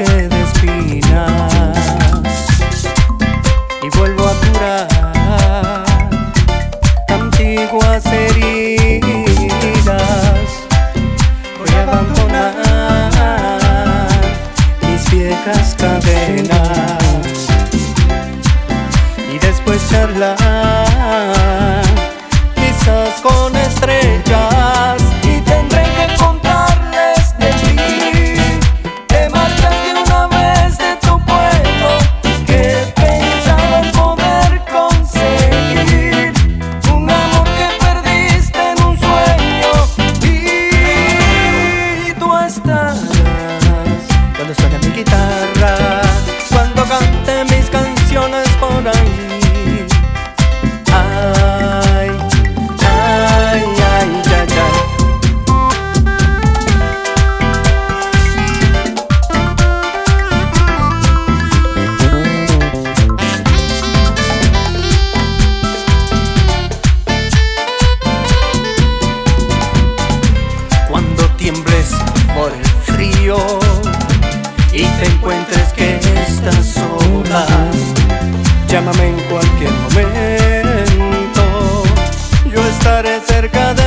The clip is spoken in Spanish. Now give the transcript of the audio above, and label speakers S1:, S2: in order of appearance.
S1: bosque de espinas y vuelvo a curar antiguas heridas. Voy a abandonar mis viejas cadenas y después charlar quizás con estrellas. río y te encuentres que estás sola, llámame en cualquier momento, yo estaré cerca de